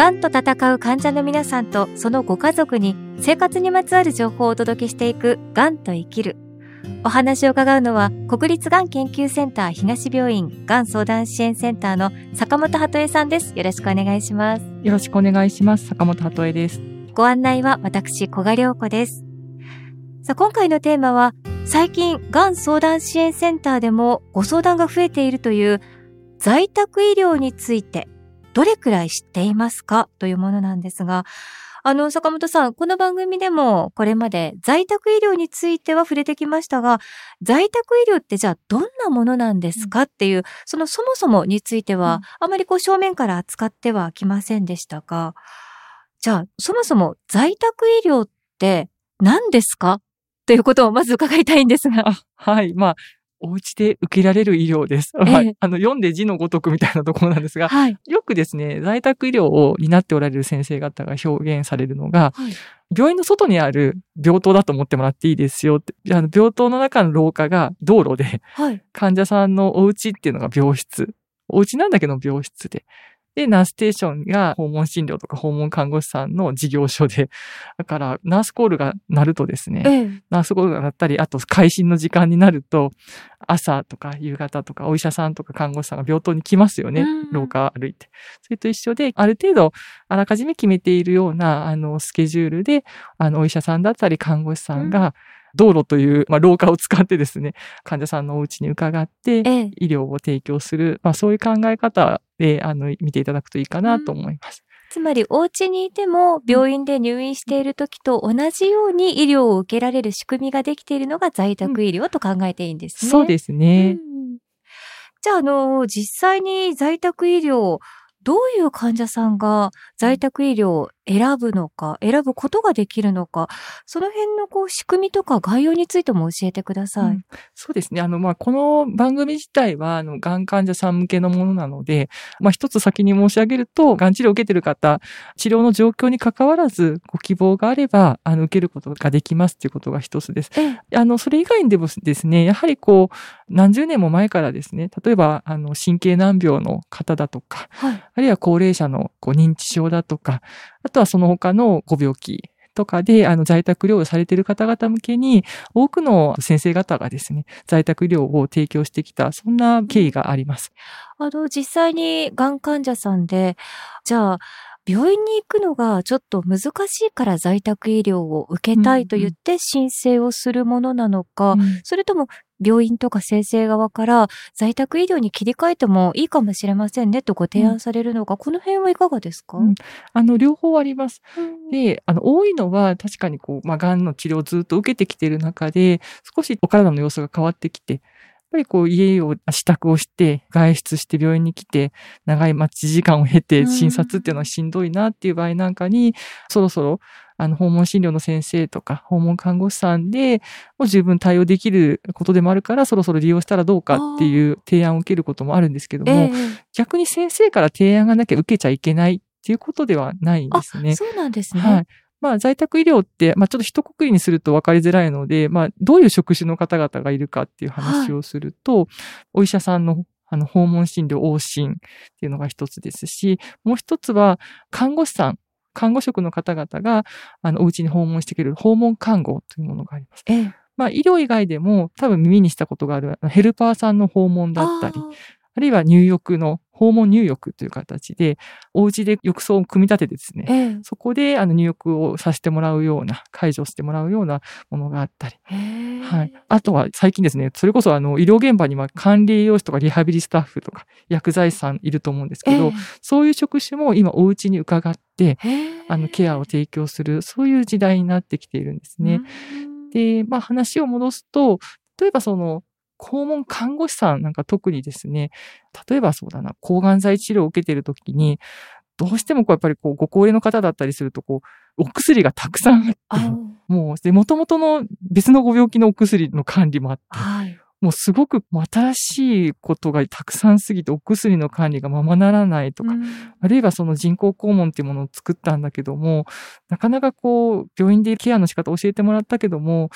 がんと戦う患者の皆さんとそのご家族に生活にまつわる情報をお届けしていくがんと生きる。お話を伺うのは国立がん研究センター東病院がん相談支援センターの坂本鳩恵さんです。よろしくお願いします。よろしくお願いします。坂本鳩恵です。ご案内は私、小賀良子です。さあ、今回のテーマは最近、がん相談支援センターでもご相談が増えているという在宅医療についてどれくらい知っていますか？というものなんですが、あの、坂本さん、この番組でもこれまで在宅医療については触れてきましたが、在宅医療ってじゃあどんなものなんですか？っていう、そのそもそもについては、あまりこう正面から扱ってはきませんでしたが、じゃあ、そもそも在宅医療って何ですか？ということをまず伺いたいんですが。はい。まあ、お家で受けられる医療です。えー、あの、読んで字のごとくみたいなところなんですが、はい、よくですね、在宅医療を担っておられる先生方が表現されるのが、はい、病院の外にある病棟だと思ってもらっていいですよって、あの病棟の中の廊下が道路で、はい、患者さんのお家っていうのが病室。お家なんだけど病室で。で、ナーステーションが訪問診療とか訪問看護師さんの事業所で、だからナースコールが鳴るとですね、ええ、ナースコールが鳴ったり、あと会心の時間になると、朝とか夕方とかお医者さんとか看護師さんが病棟に来ますよね、うん、廊下歩いて。それと一緒で、ある程度あらかじめ決めているような、あの、スケジュールで、あの、お医者さんだったり看護師さんが、うん。道路という、まあ、廊下を使ってですね、患者さんのお家に伺って、医療を提供する、まあ、そういう考え方で、あの、見ていただくといいかなと思います。つまり、お家にいても病院で入院している時と同じように医療を受けられる仕組みができているのが在宅医療と考えていいんですね。そうですね。じゃあ、あの、実際に在宅医療、どういう患者さんが在宅医療を選ぶのか、選ぶことができるのか、その辺のこう仕組みとか概要についても教えてください。うん、そうですね。あの、まあ、この番組自体は、あの、がん患者さん向けのものなので、まあ、一つ先に申し上げると、がん治療を受けている方、治療の状況に関わらず、ご希望があれば、あの、受けることができますということが一つです。あの、それ以外にでもですね、やはりこう、何十年も前からですね、例えば、あの、神経難病の方だとか、はい、あるいは高齢者のこう認知症だとか、あとはその他のご病気とかで、あの、在宅療養されている方々向けに、多くの先生方がですね、在宅療養を提供してきた、そんな経緯があります。あの、実際に、がん患者さんで、じゃあ、病院に行くのがちょっと難しいから在宅医療を受けたいと言って申請をするものなのか、うん。うん、それとも病院とか先生側から在宅医療に切り替えてもいいかもしれませんねとご提案されるのが、うん、この辺はいかがですか、うん、あの、両方あります。で、あの、多いのは確かにこう、まあ、癌の治療をずっと受けてきている中で、少しお体の様子が変わってきて、ぱりこう家を支度をして、外出して病院に来て、長い待ち時間を経て診察っていうのはしんどいなっていう場合なんかに、そろそろあの、訪問診療の先生とか、訪問看護師さんで、もう十分対応できることでもあるから、そろそろ利用したらどうかっていう提案を受けることもあるんですけども、えー、逆に先生から提案がなきゃ受けちゃいけないっていうことではないんですね。そうなんですね。はい。まあ、在宅医療って、まあ、ちょっと一括りにすると分かりづらいので、まあ、どういう職種の方々がいるかっていう話をすると、はい、お医者さんのあの、訪問診療、往診っていうのが一つですし、もう一つは、看護師さん、看護職の方々が、あの、お家に訪問してくれる訪問看護というものがあります。ええ、まあ、医療以外でも多分耳にしたことがあるヘルパーさんの訪問だったり、あるいは入浴の訪問入浴という形で、お家で浴槽を組み立ててですね、ええ、そこであの入浴をさせてもらうような、解除してもらうようなものがあったり、はい。あとは最近ですね、それこそあの医療現場には管理栄養士とかリハビリスタッフとか薬剤師さんいると思うんですけど、え、そういう職種も今お家に伺って、あのケアを提供する、そういう時代になってきているんですね。で、まあ話を戻すと、例えばその訪問看護師さんなんか特にですね、例えばそうだな、抗がん剤治療を受けているときに、どうしてもこうやっぱりこうご高齢の方だったりするとこう、お薬がたくさんあって、もう、で、元々の別のご病気のお薬の管理もあって、はい、もうすごく新しいことがたくさんすぎて、お薬の管理がままならないとか、うん、あるいはその人工肛門っていうものを作ったんだけども、なかなかこう、病院でケアの仕方を教えてもらったけども、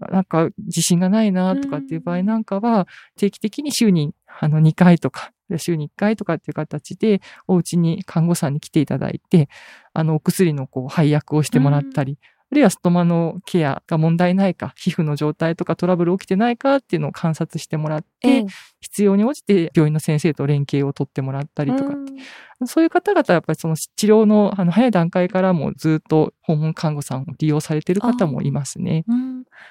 なんか自信がないなとかっていう場合なんかは、定期的に週にあの2回とか、週に1回とかっていう形で、お家に看護師さんに来ていただいて、あの、お薬のこう配薬をしてもらったり、あるいはストマのケアが問題ないか、皮膚の状態とかトラブル起きてないかっていうのを観察してもらって、ええ、必要に応じて病院の先生と連携を取ってもらったりとか、う。そういう方々はやっぱりその治療のあの早い段階からもずっと訪問看護さんを利用されている方もいますね。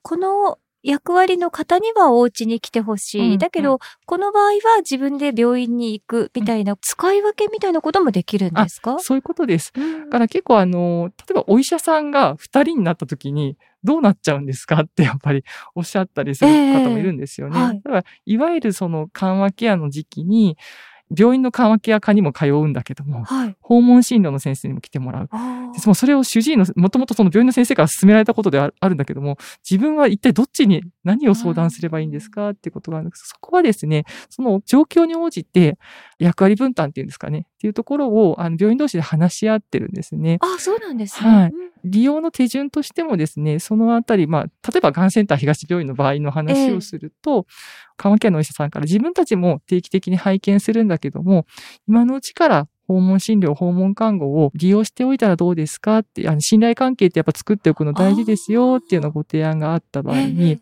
この役割の方にはお家に来てほしい。うん、だけど、うん、この場合は自分で病院に行くみたいな、使い分けみたいなこともできるんですか？そういうことです。うん、だから結構あの、例えばお医者さんが二人になった時に、どうなっちゃうんですかってやっぱりおっしゃったりする方もいるんですよね。えーはい、だから、いわゆるその緩和ケアの時期に、病院の緩和ケア科にも通うんだけども、はい、訪問診療の先生にも来てもらう。でもそれを主治医の、もともとその病院の先生から勧められたことであるんだけども、自分は一体どっちに何を相談すればいいんですかっていうことがあるんですそこはですね、その状況に応じて役割分担っていうんですかね、っていうところをあの病院同士で話し合ってるんですね。あ、そうなんですね。はい。利用の手順としてもですね、そのあたり、まあ、例えばがんセンター東病院の場合の話をすると、えー、緩和ケアのお医者さんから自分たちも定期的に拝見するんだけども、今のうちから訪問診療、訪問看護を利用しておいたらどうですかって、あの信頼関係ってやっぱ作っておくの大事ですよっていうようなご提案があった場合に、えー、よ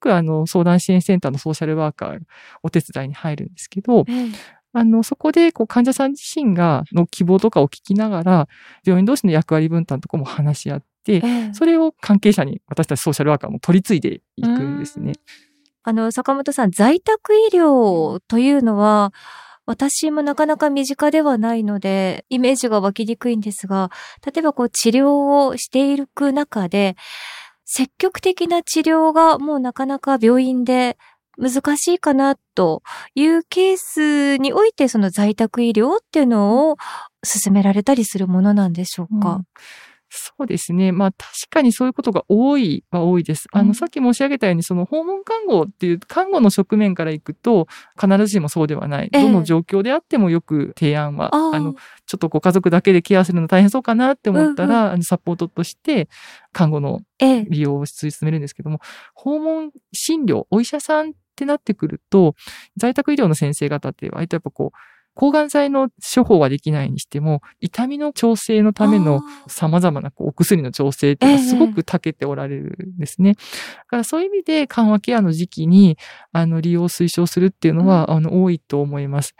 くあの相談支援センターのソーシャルワーカーお手伝いに入るんですけど、えーあの、そこで、こう、患者さん自身が、の希望とかを聞きながら、病院同士の役割分担とかも話し合って、えー、それを関係者に、私たちソーシャルワーカーも取り継いでいくんですね。あの、坂本さん、在宅医療というのは、私もなかなか身近ではないので、イメージが湧きにくいんですが、例えばこう治療をしていく中で、積極的な治療がもうなかなか病院で難しいかなというケースにおいて、その在宅医療っていうのを進められたりするものなんでしょうか、うん。そうですね。まあ確かにそういうことが多いは多いです。あの、さっき申し上げたように、その訪問看護っていう看護の側面から行くと、必ずしもそうではない。どの状況であってもよく提案は、あの、ちょっとご家族だけでケアするの大変そうかなって思ったら、うんうん、サポートとして看護の利用を進めるんですけども、訪問診療、お医者さんってなってくると、在宅医療の先生方って割とやっぱこう、抗がん剤の処方はできないにしても、痛みの調整のための様々なお薬の調整っていうのはすごく長けておられるんですね。だからそういう意味で緩和ケアの時期に、あの、利用推奨するっていうのは、あの、多いと思います。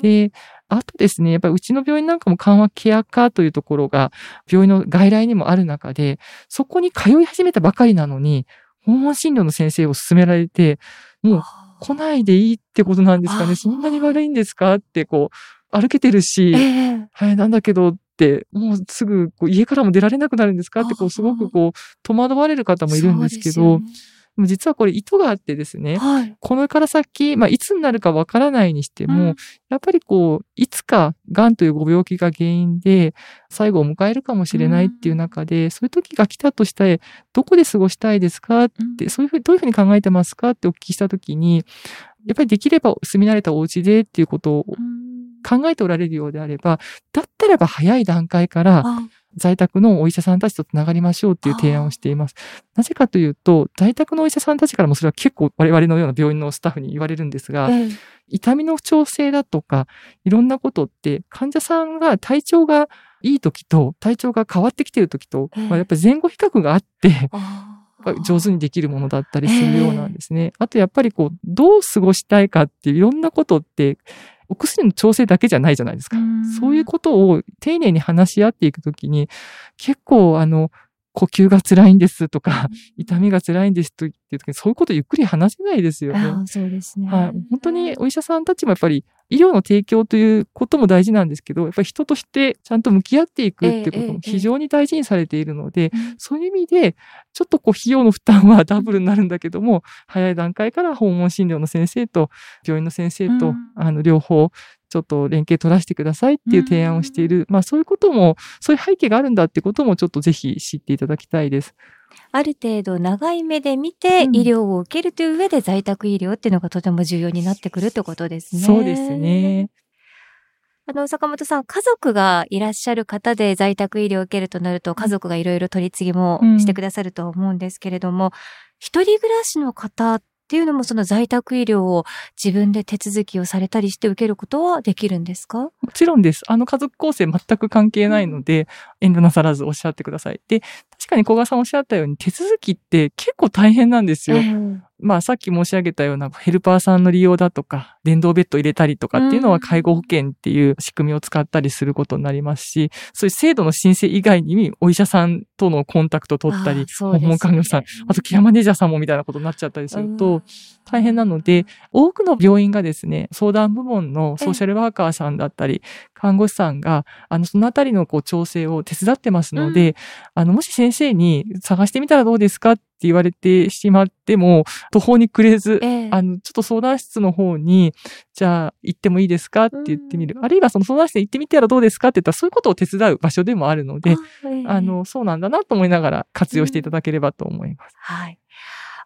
で、あとですね、やっぱりうちの病院なんかも緩和ケア科というところが病院の外来にもある中で、そこに通い始めたばかりなのに、訪問診療の先生を勧められて、もう来ないでいいってことなんですかね？そんなに悪いんですか？って、こう、歩けてるし、えー、はい、なんだけどって、もうすぐこう家からも出られなくなるんですか？って、こう、すごくこう、戸惑われる方もいるんですけど、実はこれ意図があってですね、はい、このから先、まあ、いつになるかわからないにしても、うん、やっぱりこう、いつか癌というご病気が原因で最後を迎えるかもしれないっていう中で、うん、そういう時が来たとして、どこで過ごしたいですか？って、うん、そういうふうに、どういうふうに考えてますか？ってお聞きした時に、やっぱりできれば住み慣れたお家でっていうことを考えておられるようであれば、だったらば早い段階から、在宅のお医者さんたちとつながりましょうっていう提案をしています。なぜかというと、在宅のお医者さんたちからもそれは結構我々のような病院のスタッフに言われるんですが、え痛みの調整だとか、いろんなことって患者さんが体調がいい時と体調が変わってきている時と、えまあ、やっぱり前後比較があって、上手にできるものだったりするようなんですね。えー、あとやっぱりこう、どう過ごしたいかっていういろんなことって、お薬の調整だけじゃないじゃないですか。そういうことを丁寧に話し合っていくときに、結構あの、呼吸が辛いんですとか、痛みが辛いんですと言って時に、そういうことゆっくり話せないですよね。そうですね。はい。本当にお医者さんたちもやっぱり医療の提供ということも大事なんですけど、やっぱり人としてちゃんと向き合っていくってことも非常に大事にされているので、えええ、そういう意味で、ちょっとこう費用の負担はダブルになるんだけども、早い段階から訪問診療の先生と病院の先生と、うん、あの、両方ちょっと連携取らせてくださいっていう提案をしている。まあそういうことも、そういう背景があるんだってこともちょっとぜひ知っていただきたいです。ある程度長い目で見て医療を受けるという上で在宅医療っていうのがとても重要になってくるってことですね。そうですね。あの、坂本さん、家族がいらっしゃる方で在宅医療を受けるとなると、家族がいろいろ取り次ぎもしてくださると思うんですけれども、うん、一人暮らしの方っっていうのもその在宅医療を自分で手続きをされたりして受けることはできるんですか？もちろんです。あの家族構成全く関係ないので、遠慮なさらずおっしゃってください。で、確かに小川さんおっしゃったように手続きって結構大変なんですよ。えーまあさっき申し上げたようなヘルパーさんの利用だとか、電動ベッド入れたりとかっていうのは介護保険っていう仕組みを使ったりすることになりますし、そういう制度の申請以外にお医者さんとのコンタクト取ったり、訪問看護師さん、あとケアマネージャーさんもみたいなことになっちゃったりすると、大変なので、多くの病院がですね、相談部門のソーシャルワーカーさんだったり、看護師さんが、あの、そのあたりのこう調整を手伝ってますので、うん、あの、もし先生に探してみたらどうですかって言われてしまっても、途方に暮れず、えあの、ちょっと相談室の方に、じゃあ行ってもいいですか？って言ってみる。うん、あるいはその相談室に行ってみてらどうですかって言ったら、そういうことを手伝う場所でもあるので、ああの、そうなんだなと思いながら活用していただければと思います。うん、はい。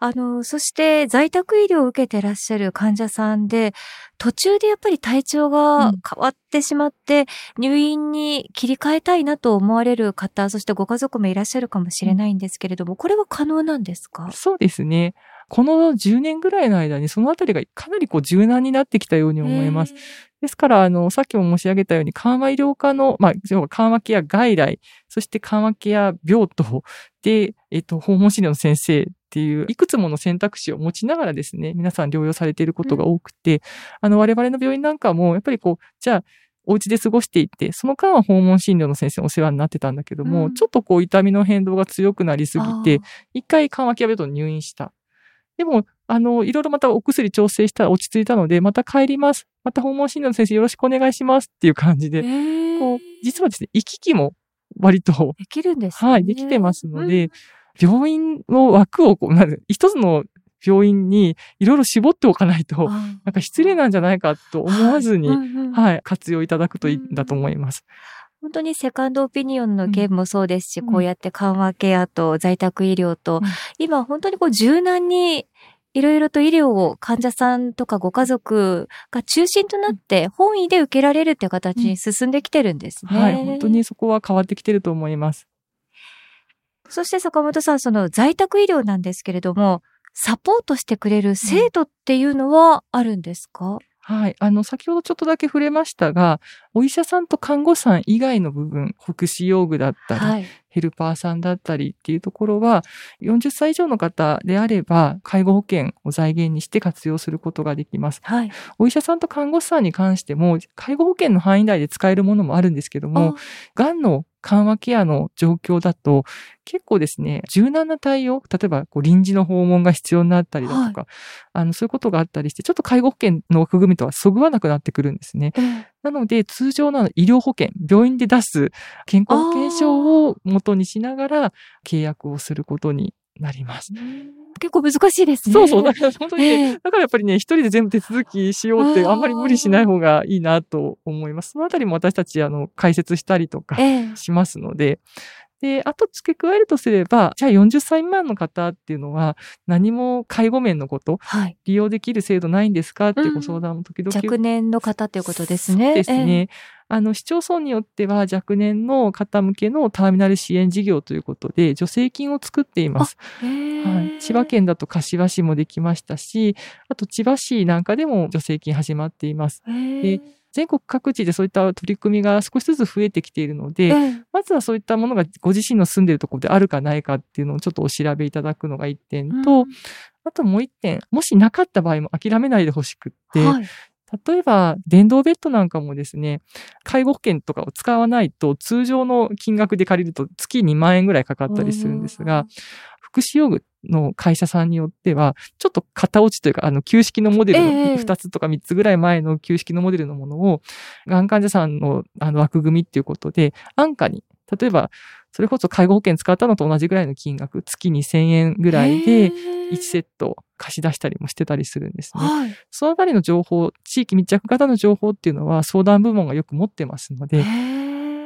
あの、そして在宅医療を受けてらっしゃる患者さんで、途中でやっぱり体調が変わってしまって、入院に切り替えたいなと思われる方、そしてご家族もいらっしゃるかもしれないんですけれども、これは可能なんですか？そうですね。この10年ぐらいの間にそのあたりがかなりこう柔軟になってきたように思います。ですから、あの、さっきも申し上げたように、緩和医療科の、まあ、緩和ケア外来、そして緩和ケア病棟で、えっと、訪問診療の先生っていう、いくつもの選択肢を持ちながらですね、皆さん療養されていることが多くて、うん、あの、我々の病院なんかも、やっぱりこう、じゃあ、お家で過ごしていて、その間は訪問診療の先生お世話になってたんだけども、うん、ちょっとこう痛みの変動が強くなりすぎて、一回緩和ケア病棟に入院した。でも、あの、いろいろまたお薬調整したら落ち着いたので、また帰ります。また訪問診療の先生よろしくお願いしますっていう感じで、こう、実はですね、行き来も割と、できるんですね。はい、できてますので、うん、病院の枠をこう、まず一つの病院にいろいろ絞っておかないと、なんか失礼なんじゃないかと思わずに、はい、うんうん。はい、活用いただくといいんだと思います。本当にセカンドオピニオンの件もそうですし、うん、こうやって緩和ケアと在宅医療と、うん、今本当にこう柔軟にいろいろと医療を患者さんとかご家族が中心となって本意で受けられるっていう形に進んできてるんですね。はい、本当にそこは変わってきてると思います。そして坂本さん、その在宅医療なんですけれども、サポートしてくれる制度っていうのはあるんですか、うんはい。あの、先ほどちょっとだけ触れましたが、お医者さんと看護師さん以外の部分、福祉用具だったり、はい、ヘルパーさんだったりっていうところは、40歳以上の方であれば、介護保険を財源にして活用することができます。はい。お医者さんと看護師さんに関しても、介護保険の範囲内で使えるものもあるんですけども、がんの緩和ケアの状況だと、結構ですね、柔軟な対応、例えばこう臨時の訪問が必要になったりだとか、はい、あの、そういうことがあったりして、ちょっと介護保険の枠組みとはそぐわなくなってくるんですね。うん、なので、通常の医療保険、病院で出す健康保険証を元にしながら契約をすることになります。結構難しいですね。そうそう。だから本当にね、えー、だからやっぱりね、一人で全部手続きしようってあんまり無理しない方がいいなと思います。そのあたりも私たち、あの、解説したりとかしますので、えー、で、あと付け加えるとすれば、じゃあ40歳未満の方っていうのは何も介護面のこと、はい、利用できる制度ないんですかっていうご相談も時々、うん、若年の方っていうことですね。そうですね。えーあの、市町村によっては若年の方向けのターミナル支援事業ということで、助成金を作っています。はい、千葉県だと柏市もできましたし、あと千葉市なんかでも助成金始まっています。で全国各地でそういった取り組みが少しずつ増えてきているので、まずはそういったものがご自身の住んでいるところであるかないかっていうのをちょっとお調べいただくのが一点と、うん、あともう一点、もしなかった場合も諦めないでほしくって、はい、例えば、電動ベッドなんかもですね、介護保険とかを使わないと通常の金額で借りると月2万円ぐらいかかったりするんですが、福祉用具の会社さんによっては、ちょっと型落ちというか、あの、旧式のモデルの2つとか3つぐらい前の旧式のモデルのものを、がん患者さんのあの枠組みっていうことで、安価に、例えば、それこそ介護保険使ったのと同じぐらいの金額、月2000円ぐらいで1セット貸し出したりもしてたりするんですね。はい、そのあたりの情報、地域密着型の情報っていうのは相談部門がよく持ってますので、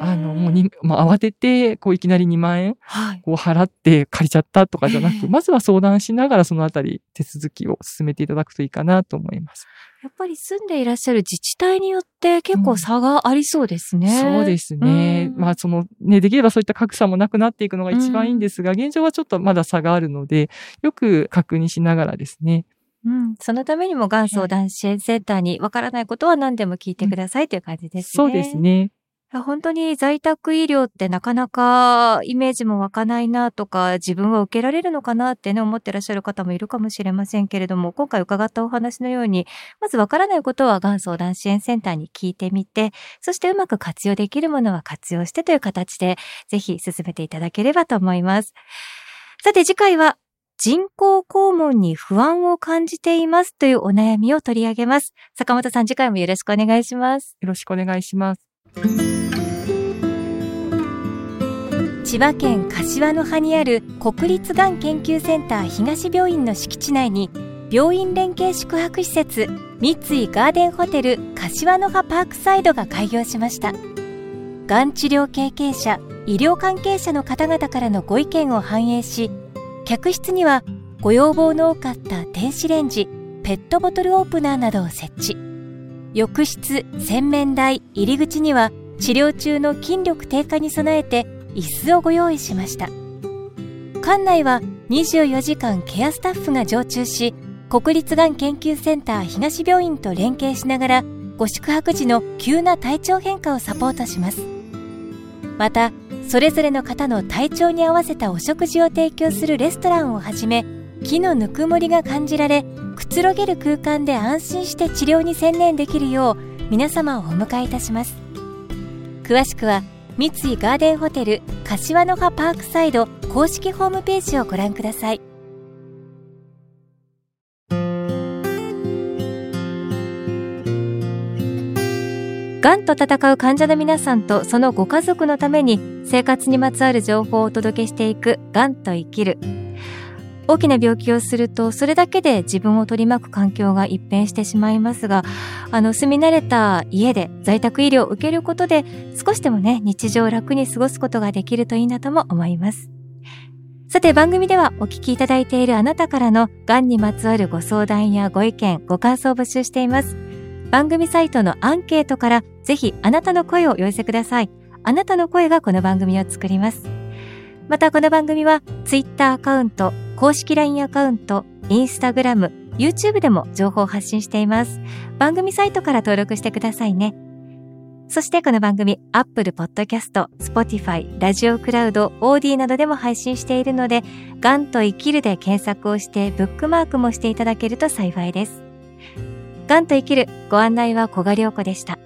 あの、もうに、まあ、慌てて、こう、いきなり2万円、こう、払って借りちゃったとかじゃなく、まずは相談しながらそのあたり手続きを進めていただくといいかなと思います。やっぱり住んでいらっしゃる自治体によって結構差がありそうですね。うん、そうですね。まあ、その、ね、できればそういった格差もなくなっていくのが一番いいんですが、うん、現状はちょっとまだ差があるので、よく確認しながらですね、うん、そのためにも、がん相談支援センターにわからないことは何でも聞いてくださいという感じですね。そうですね。本当に在宅医療ってなかなかイメージも湧かないなとか、自分は受けられるのかなってね、思ってらっしゃる方もいるかもしれませんけれども、今回伺ったお話のように、まずわからないことはがん相談支援センターに聞いてみて、そしてうまく活用できるものは活用してという形で、ぜひ進めていただければと思います。さて次回は、人工肛門に不安を感じていますというお悩みを取り上げます。坂本さん次回もよろしくお願いします。よろしくお願いします。千葉県柏の葉にある国立がん研究センター東病院の敷地内に病院連携宿泊施設三井ガーデンホテル柏の葉パークサイドが開業しました。がん治療経験者医療関係者の方々からのご意見を反映し客室にはご要望の多かった電子レンジペットボトルオープナーなどを設置。浴室洗面台入り口には治療中の筋力低下に備えて椅子をご用意しました。館内は24時間ケアスタッフが常駐し国立がん研究センター東病院と連携しながらご宿泊時の急な体調変化をサポートします。またそれぞれの方の体調に合わせたお食事を提供するレストランをはじめ木のぬくもりが感じられくつろげる空間で安心して治療に専念できるよう皆様をお迎えいたします。詳しくは三井ガーデンホテル柏の葉パークサイド公式ホームページをご覧ください。がんと闘う患者の皆さんとそのご家族のために生活にまつわる情報をお届けしていくがんと生きる大きな病気をすると、それだけで自分を取り巻く環境が一変してしまいますが、あの、住み慣れた家で在宅医療を受けることで、少しでもね、日常を楽に過ごすことができるといいなとも思います。さて番組ではお聞きいただいているあなたからのがんにまつわるご相談やご意見、ご感想を募集しています。番組サイトのアンケートからぜひあなたの声をお寄せください。あなたの声がこの番組を作ります。またこの番組はツイッターアカウント、公式 LINE アカウント、インスタグラム、YouTube でも情報を発信しています。番組サイトから登録してくださいね。そしてこの番組、Apple Podcast、Spotify、ラジオクラウド、OD などでも配信しているので、ガンと生きるで検索をしてブックマークもしていただけると幸いです。ガンと生きるご案内は小賀良子でした。